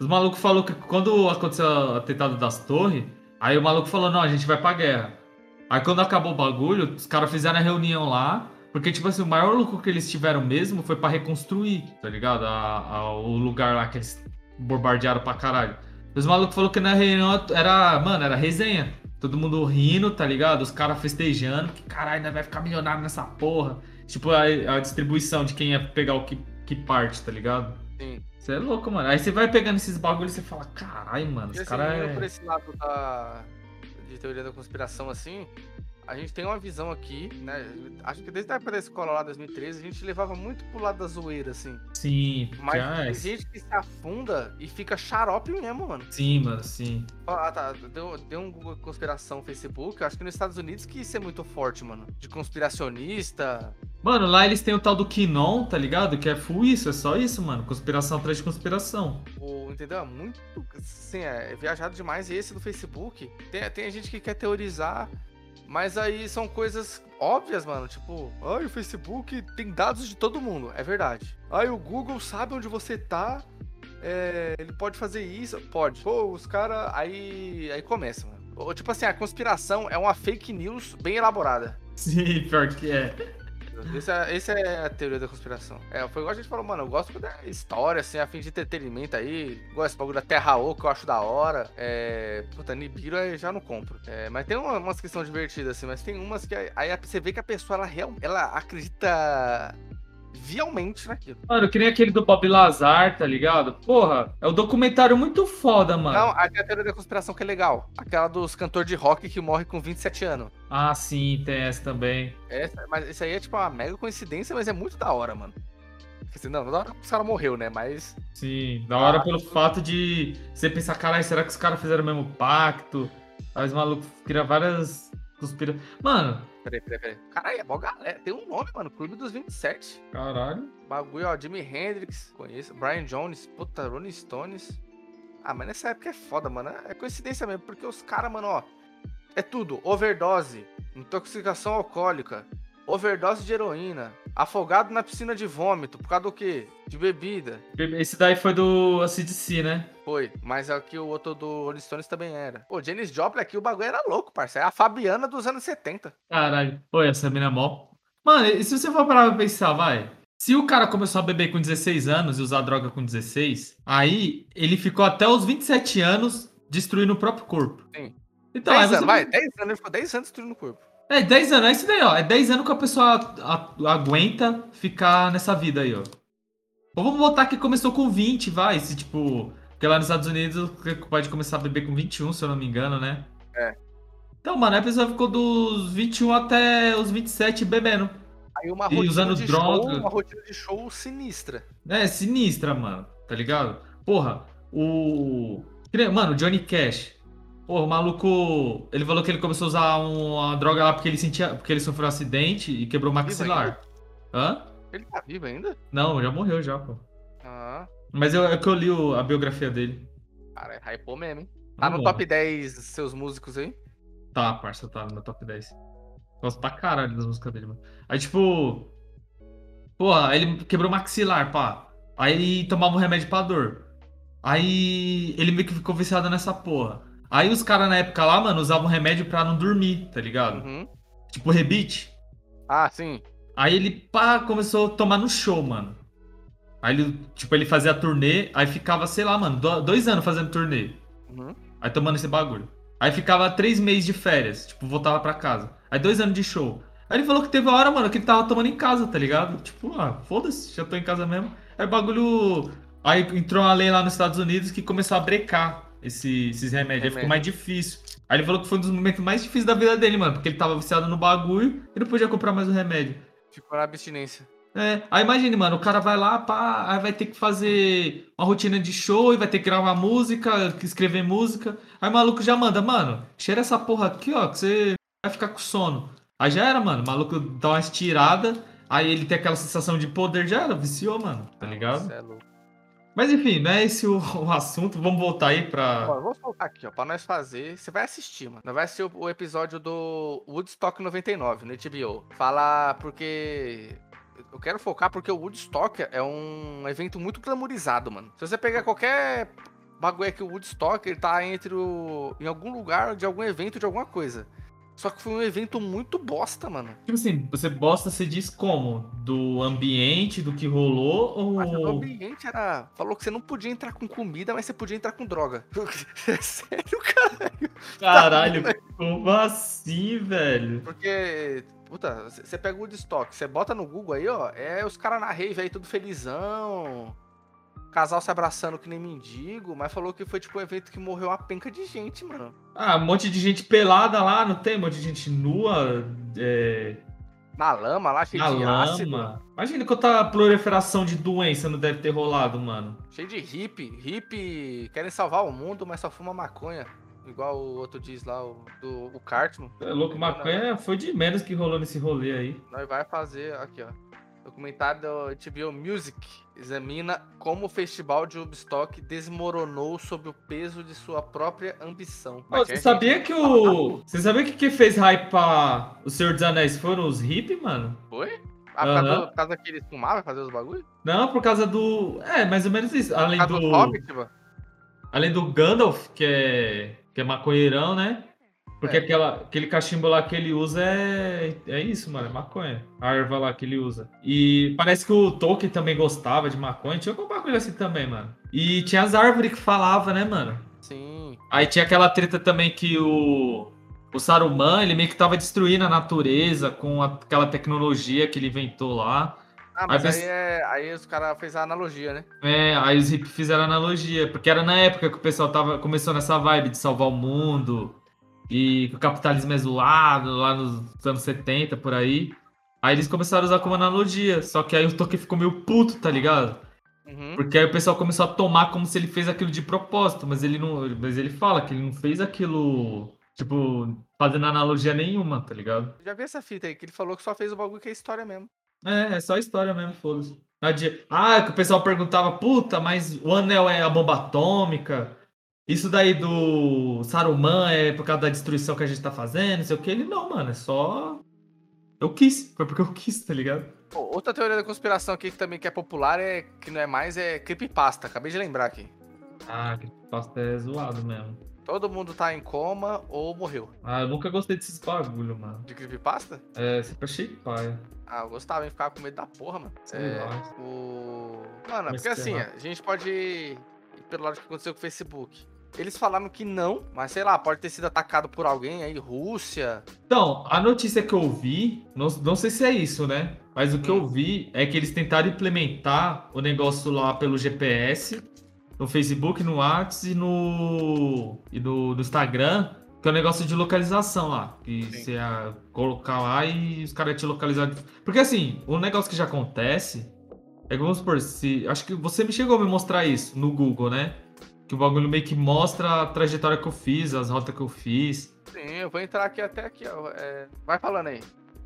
Os malucos falaram que quando aconteceu o atentado das torres, aí o maluco falou, não, a gente vai pra guerra. Aí quando acabou o bagulho, os caras fizeram a reunião lá, porque, tipo assim, o maior lucro que eles tiveram mesmo foi pra reconstruir, tá ligado? A- a- o lugar lá que eles bombardearam pra caralho. Os malucos falaram que na reunião era, mano, era resenha. Todo mundo rindo, tá ligado? Os caras festejando, que caralho, nós vai ficar milionário nessa porra. Tipo, a, a distribuição de quem ia pegar o que, que parte, tá ligado? Sim. Você é louco, mano. Aí você vai pegando esses bagulhos e você fala, caralho, mano, esse assim, cara indo por é. esse lado da, de teoria da conspiração, assim, a gente tem uma visão aqui, né? Acho que desde a época da escola lá, 2013, a gente levava muito pro lado da zoeira, assim. Sim, Mas já tem é. gente que se afunda e fica xarope mesmo, mano. Sim, mano, sim. Ah, tá. Deu, deu um Google conspiração no Facebook. Acho que nos Estados Unidos que isso é muito forte, mano. De conspiracionista. Mano, lá eles têm o tal do Kinon, tá ligado? Que é full isso, é só isso, mano. Conspiração atrás de conspiração. O, entendeu? É Muito. Assim, é, é viajado demais. E esse do Facebook. Tem, tem gente que quer teorizar. Mas aí são coisas óbvias, mano. Tipo, ai, o Facebook tem dados de todo mundo. É verdade. Ai, o Google sabe onde você tá. é, ele pode fazer isso. Pode. Pô, os caras. Aí. Aí começa, mano. Tipo assim, a conspiração é uma fake news bem elaborada. Sim, pior que é. Essa, essa é a teoria da conspiração. É, foi igual a gente falou, mano, eu gosto da história, assim, a fim de entretenimento aí. Gosto desse bagulho da Terra Oca, eu acho da hora. É. Puta, Nibiru eu já não compro. É, mas tem uma- umas que são divertidas, assim, mas tem umas que. Aí você vê que a pessoa, ela, real, ela acredita vialmente naquilo. Mano, que nem aquele do Bob Lazar, tá ligado? Porra, é um documentário muito foda, mano. Não, a teoria da conspiração que é legal. Aquela dos cantores de rock que morre com 27 anos. Ah, sim, tem essa também. Essa, mas isso aí é tipo uma mega coincidência, mas é muito da hora, mano. Dizer, não, da hora que os caras morreu, né? Mas. Sim, da hora pelo fato de você pensar, caralho, será que os caras fizeram o mesmo pacto? Aí os malucos criam várias conspira... Mano, Peraí, peraí, peraí. Caralho, é mó galera. Tem um nome, mano. Clube dos 27. caralho. Bagulho, ó. Jimi Hendrix, conheço. Brian Jones, puta, Rolling Stones. Ah, mas nessa época é foda, mano. É coincidência mesmo, porque os caras, mano, ó. É tudo. Overdose, intoxicação alcoólica, overdose de heroína, afogado na piscina de vômito. Por causa do quê? De bebida. Esse daí foi do ACDC, né? Foi, mas aqui o outro do Rolling Stones também era. Pô, Janis Joplin aqui, o bagulho era louco, parceiro. É a Fabiana dos anos 70. Caralho. Pô, essa mina é mó. Mano, e se você for parar pra pensar, vai. Se o cara começou a beber com 16 anos e usar droga com 16, aí ele ficou até os 27 anos destruindo o próprio corpo. Sim. Então, aí 10 você... anos, vai, 10 anos, ele ficou 10 anos destruindo o corpo. É, 10 anos, é isso daí, ó. É 10 anos que a pessoa aguenta ficar nessa vida aí, ó. Ou vamos botar que começou com 20, vai. Se tipo. Porque lá nos Estados Unidos pode começar a beber com 21, se eu não me engano, né? É. Então, mano, a pessoa ficou dos 21 até os 27 bebendo. Aí uma E rotina usando de droga. show, uma rotina de show sinistra. É, sinistra, mano. Tá ligado? Porra, o. Mano, o Johnny Cash. Porra, o maluco. Ele falou que ele começou a usar uma droga lá porque ele sentia. Porque ele sofreu um acidente e quebrou o maxilar. Hã? Ele tá vivo ainda? Não, já morreu já, pô. Ah, Mas eu, é que eu li o- a biografia dele. cara, é hypou mesmo, hein? Tá Não no top 10 seus músicos aí? Tá, parça, tá no top 10. Gosto pra caralho das músicas dele, mano. Aí, tipo. Porra, ele quebrou o maxilar, pá. Aí tomava um remédio pra dor. Aí ele meio que ficou viciado nessa porra. Aí os caras na época lá, mano, usavam remédio pra não dormir, tá ligado? Uhum. Tipo rebite. Ah, sim. Aí ele, pá, começou a tomar no show, mano. Aí ele, tipo, ele fazia turnê, aí ficava, sei lá, mano, do- dois anos fazendo turnê. Uhum. Aí tomando esse bagulho. Aí ficava três meses de férias, tipo, voltava pra casa. Aí dois anos de show. Aí ele falou que teve uma hora, mano, que ele tava tomando em casa, tá ligado? Tipo, ah, foda-se, já tô em casa mesmo. Aí o bagulho. Aí entrou uma lei lá nos Estados Unidos que começou a brecar esse- esses remédios. Aí ficou mais difícil. Aí ele falou que foi um dos momentos mais difíceis da vida dele, mano, porque ele tava viciado no bagulho e não podia comprar mais o remédio. Ficou na abstinência. É, aí imagine, mano, o cara vai lá, pá, aí vai ter que fazer uma rotina de show e vai ter que gravar música, escrever música. Aí o maluco já manda, mano, cheira essa porra aqui, ó, que você vai ficar com sono. Aí já era, mano, o maluco dá uma estirada, aí ele tem aquela sensação de poder, já era, viciou, mano, tá ligado? Cê é louco. Mas enfim, não é esse o, o assunto, vamos voltar aí pra... Vamos voltar aqui, ó, pra nós fazer. Você vai assistir, mano. Nós vai assistir o, o episódio do Woodstock 99 no HBO. Fala porque. Eu quero focar porque o Woodstock é um evento muito glamorizado, mano. Se você pegar qualquer bagulho aqui, o Woodstock, ele tá entre o. em algum lugar de algum evento de alguma coisa. Só que foi um evento muito bosta, mano. Tipo assim, você bosta, você diz como? Do ambiente, do que rolou, ou... Mas o ambiente era. Falou que você não podia entrar com comida, mas você podia entrar com droga. Sério, cara? Caralho, como assim, velho? Porque, puta, você pega o Woodstock, você bota no Google aí, ó, é os caras na rave aí, tudo felizão, casal se abraçando que nem mendigo, mas falou que foi tipo um evento que morreu uma penca de gente, mano. Ah, um monte de gente pelada lá, não tem? Um monte de gente nua, é, Na lama lá, cheio na de ácido, lama. Imagina quanta proliferação de doença não deve ter rolado, mano. cheio de hippie, hippie, querem salvar o mundo, mas só fuma maconha. Igual o outro diz lá, o, do, o Cartman. É louco, maconha foi de menos que rolou nesse rolê aí. Nós vai fazer, aqui ó, documentário do HBO Music examina como o festival de Woodstock desmoronou sob o peso de sua própria ambição. Mas Você sabia que o. Você sabia que quem fez hype pra O Senhor dos Anéis foram os hippies, mano? Foi? Ah, por causa, do- por causa que eles fumavam fazer os bagulhos? Não, por causa do. É, mais ou menos isso. Por Além causa do. do Hobbit, mano? Além do Gandalf, que é. que é maconheirão, né? Porque É. aquela, aquele cachimbo lá que ele usa é, é isso, mano, é maconha. A erva lá que ele usa. E parece que o Tolkien também gostava de maconha. Tinha algum bagulho assim também, mano. E tinha as árvores que falava, né, mano? Sim. Aí tinha aquela treta também que o, o Saruman, ele meio que tava destruindo a natureza com aquela tecnologia que ele inventou lá. Ah, mas Aí aí, é, aí os caras fez a analogia, né? É, aí os hippies fizeram analogia, porque era na época que o pessoal tava, começou nessa vibe de salvar o mundo e que o capitalismo é zoado, lá nos anos 70, por aí. Aí eles começaram a usar como analogia, só que aí o Tolkien ficou meio puto, tá ligado? Uhum. Porque aí o pessoal começou a tomar como se ele fez aquilo de propósito, mas ele não, mas ele fala que ele não fez aquilo, tipo, fazendo analogia nenhuma, tá ligado? Já vi essa fita aí, que ele falou que só fez o bagulho que é história mesmo. É, é só história mesmo, foda-se. Adi- Ah, que o pessoal perguntava, puta, mas o anel é a bomba atômica. Isso daí do Saruman é por causa da destruição que a gente tá fazendo, não sei o que. Ele, não, mano, é só. Eu quis, foi porque eu quis, tá ligado? Outra teoria da conspiração aqui que também que é popular é que não é mais é creepypasta. Acabei de lembrar aqui. Ah, que pasta é zoado mesmo. Todo mundo tá em coma ou morreu. Ah, eu nunca gostei desses bagulho, mano. De creepypasta? É, sempre achei paia. Ah, eu gostava, hein? Ficava com medo da porra, mano. Sei É, lá. o... Mano, Mas porque assim, lá. a gente pode ir pelo lado que aconteceu com o Facebook. Eles falaram que não, mas sei lá, pode ter sido atacado por alguém aí, Rússia. Então, a notícia que eu vi, não, não sei se é isso, né? Mas o que eu vi é que eles tentaram implementar o negócio lá pelo GPS, no Facebook, no WhatsApp e no, e no, no Instagram, que é o negócio de localização lá. Que Sim. você ia colocar lá e os caras te localizar. Porque assim, o negócio que já acontece é que vamos supor, se. Acho que você me chegou a me mostrar isso no Google, né? Que o bagulho meio que mostra a trajetória que eu fiz, as rotas que eu fiz. Sim, eu vou entrar aqui até aqui, ó. é, Vai falando aí.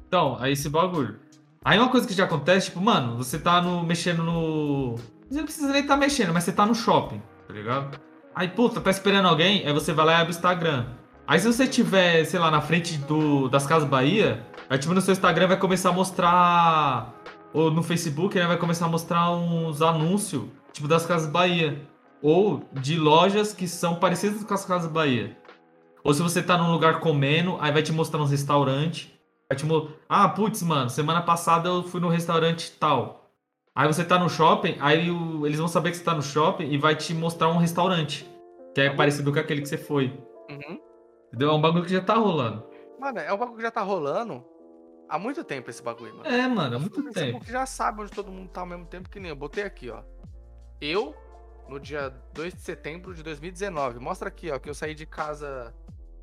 Então, aí esse bagulho. Aí uma coisa que já acontece, tipo, mano, você tá no, mexendo no. Você não precisa nem tá mexendo, mas você tá no shopping, tá ligado? Aí, puta, tá esperando alguém, aí você vai lá e abre o Instagram. Aí se você tiver, sei lá, na frente do, das Casas Bahia, aí tipo no seu Instagram vai começar a mostrar. Ou no Facebook, né, vai começar a mostrar uns anúncios, tipo, das Casas Bahia. Ou de lojas que são parecidas com as Casas Bahia. Ou se você tá num lugar comendo, aí vai te mostrar uns restaurantes. Aí tipo, ah, putz, mano, semana passada eu fui no restaurante tal. Aí você tá no shopping, aí o- eles vão saber que você tá no shopping e vai te mostrar um restaurante. Que é parecido com aquele que você foi. Uhum. Entendeu? É um bagulho que já tá rolando. Mano, é um bagulho que já tá rolando há muito tempo esse bagulho, mano. É, mano, há muito O tempo. Facebook já sabe onde todo mundo tá ao mesmo tempo que nem eu. Botei aqui, ó. Eu, no dia 2 de setembro de 2019. Mostra aqui, ó, que eu saí de casa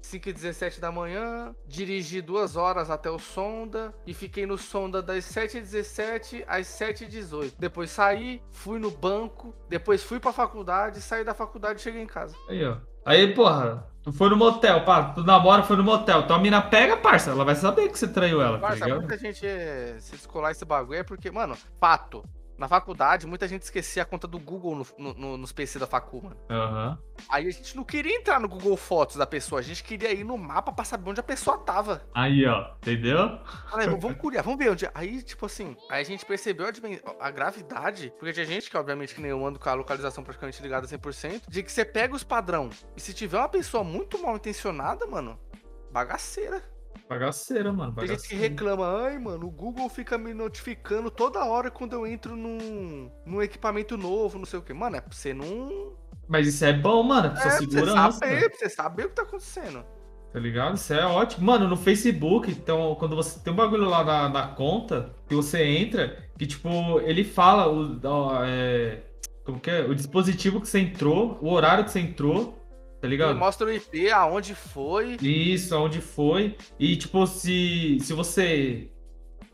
5h17 da manhã, dirigi duas horas até o Sonda e fiquei no Sonda das 7h17 às 7h18. Depois saí, fui no banco, depois fui pra faculdade, saí da faculdade e cheguei em casa. Aí, ó. Aí, porra, tu foi no motel, pá, tu namora, foi no motel. Tua mina pega, parça, ela vai saber que você traiu ela, tá Parça, ligado? muita gente se descolar esse bagulho é porque, mano, fato. Na faculdade, muita gente esquecia a conta do Google no, no- no- nos PC da facu, mano. Aham. Aí a gente não queria entrar no Google Fotos da pessoa, a gente queria ir no mapa pra saber onde a pessoa tava. Aí, ó, entendeu? Falei, vamos curiar, vamos ver onde. Aí, tipo assim, aí a gente percebeu a, a gravidade, porque tinha gente que, obviamente, que nem eu ando com a localização praticamente ligada 100%, de que você pega os padrão e se tiver uma pessoa muito mal intencionada, mano, bagaceira. Bagaceira, mano. Tem gente que Bagaceira. reclama, ai, mano, o Google fica me notificando toda hora quando eu entro num, num equipamento novo, não sei o que. Mano, é pra você não. Mas isso é bom, mano, pra sua É, pra você segurança. saber, pra você saber o que tá acontecendo. Tá ligado? Isso é ótimo. Mano, no Facebook, então, quando você tem um bagulho lá na, na conta, que você entra, que tipo, ele fala o, ó, é, como que é? o dispositivo que você entrou, o horário que você entrou, tá Ele ligado? mostra o IP, aonde foi. Isso, aonde foi. E tipo, se, se você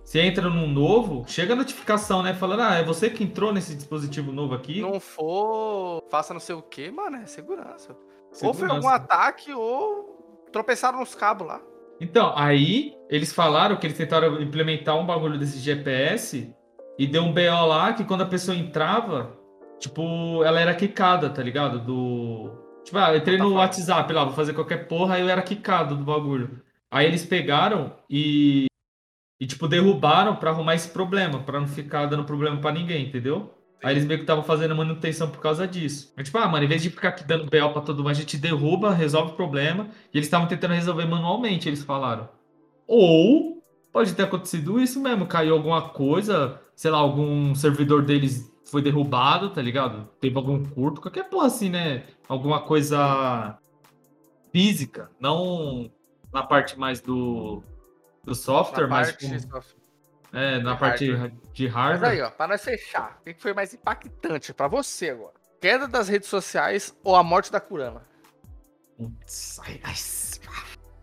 se entra num novo, chega a notificação, né? Falando, ah, é você que entrou nesse dispositivo novo aqui. Não for, faça não sei o que, mano, é segurança. Ou foi Segurança. algum ataque, ou tropeçaram nos cabos lá. Então, aí eles falaram que eles tentaram implementar um bagulho desse GPS e deu um BO lá que quando a pessoa entrava, tipo, ela era quicada, tá ligado? Do. Tipo, ah, eu entrei no WhatsApp lá, vou fazer qualquer porra, aí eu era quicado do bagulho. Aí eles pegaram e. E, tipo, derrubaram pra arrumar esse problema, pra não ficar dando problema pra ninguém, entendeu? Aí eles meio que estavam fazendo manutenção por causa disso. Mas, tipo, ah, mano, em vez de ficar aqui dando BO pra todo mundo, a gente derruba, resolve o problema. E eles estavam tentando resolver manualmente, eles falaram. Ou pode ter acontecido isso mesmo, caiu alguma coisa, sei lá, algum servidor deles foi derrubado, tá ligado? Teve algum curto, qualquer porra assim, né? Alguma coisa física, não na parte mais do, do software, Na mas parte de software. é, na de parte hardware. de Mas hardware. aí, ó, pra nós fechar, o que foi mais impactante pra você agora? Queda das redes sociais ou a morte da Kurama? Putz, ai, ai,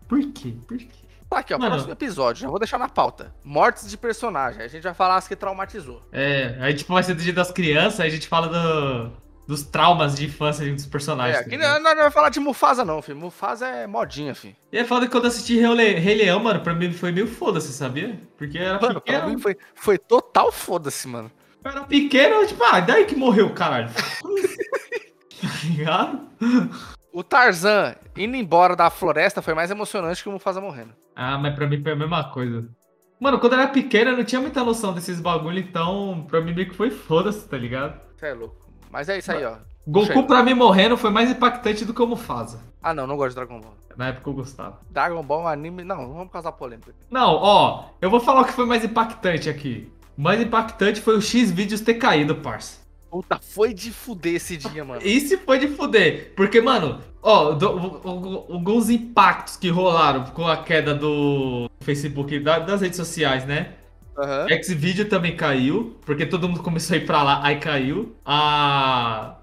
por quê? Por quê? Tá aqui, ó, Mano. próximo episódio, já vou deixar na pauta. Mortes de personagem, a gente vai falar as que traumatizou. É, aí tipo vai ser do dia das crianças, aí a gente fala do- dos traumas de infância dos personagens. É, tá aqui não, não vai falar de Mufasa não, filho. Mufasa é modinha, filho. E é foda que quando eu assisti Rei, Rei Leão, mano, pra mim foi meio foda-se, sabia? Porque era Mano, pra pequeno, mim foi, foi total foda-se, mano. eu era pequeno, tipo, ah, daí que morreu, caralho. tá ligado? O Tarzan indo embora da floresta foi mais emocionante que o Mufasa morrendo. Ah, mas pra mim foi a mesma coisa. Mano, quando eu era pequeno, eu não tinha muita noção desses bagulho, então pra mim meio que foi foda-se, tá ligado? Você é louco. Mas é isso aí, ó. Goku Chega. pra mim morrendo foi mais impactante do que o Mufasa. Ah, não, não gosto de Dragon Ball. Na época eu gostava. Dragon Ball é um anime. Não, não vamos causar polêmica. Não, ó, eu vou falar o que foi mais impactante aqui. O mais impactante foi o X vídeos ter caído, parça. Puta, foi de fuder esse dia, mano. Isso foi de fuder. Porque, mano, ó, do- alguns impactos que rolaram com a queda do Facebook, da- das redes sociais, né? Aham. Xvideo também caiu, porque todo mundo começou a ir pra lá, aí caiu. A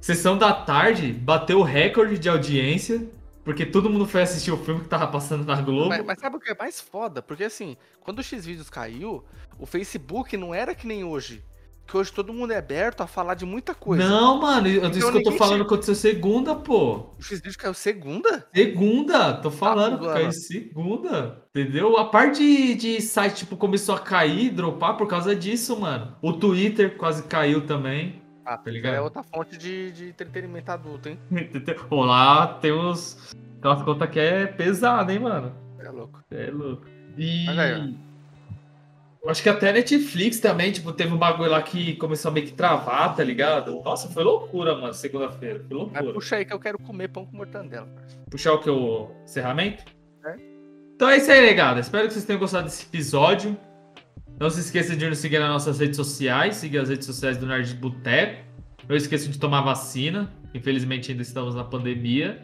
sessão da tarde bateu o recorde de audiência, porque todo mundo foi assistir o filme que tava passando na Globo. Mas, mas sabe o que é mais foda? Porque assim, quando o X-Vídeos caiu, o Facebook não era que nem hoje. Que hoje todo mundo é aberto a falar de muita coisa. Não, mano, eu- isso que eu tô falando aconteceu segunda, pô. O X-Vídeos caiu segunda? Segunda, tô falando, Tá, caiu segunda. Entendeu? A parte de, de site, tipo, começou a cair, dropar por causa disso, mano. O Twitter quase caiu também. Ah, Tá ligado? É outra fonte de, de entretenimento adulto, hein? Entendeu? Pô, lá tem uns. Umas contas que é pesada, hein, mano. É louco. É louco. E. Mas aí, Eu acho que até Netflix também, tipo, teve um bagulho lá que começou a meio que travar, tá ligado? Nossa, foi loucura, mano, segunda-feira. Foi Mas loucura. puxa aí que eu quero comer pão com mortandela. Puxar o que? O encerramento? É. Então é isso aí, negada. Espero que vocês tenham gostado desse episódio. Não se esqueça de nos seguir nas nossas redes sociais, seguir as redes sociais do Nerd Boteco. Não esqueça de tomar vacina. Infelizmente ainda estamos na pandemia.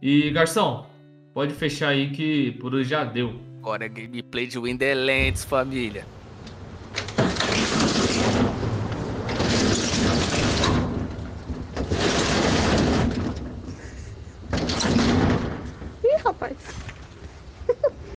E, garçom, pode fechar aí que por hoje já deu. Agora é gameplay de Winderlands, família.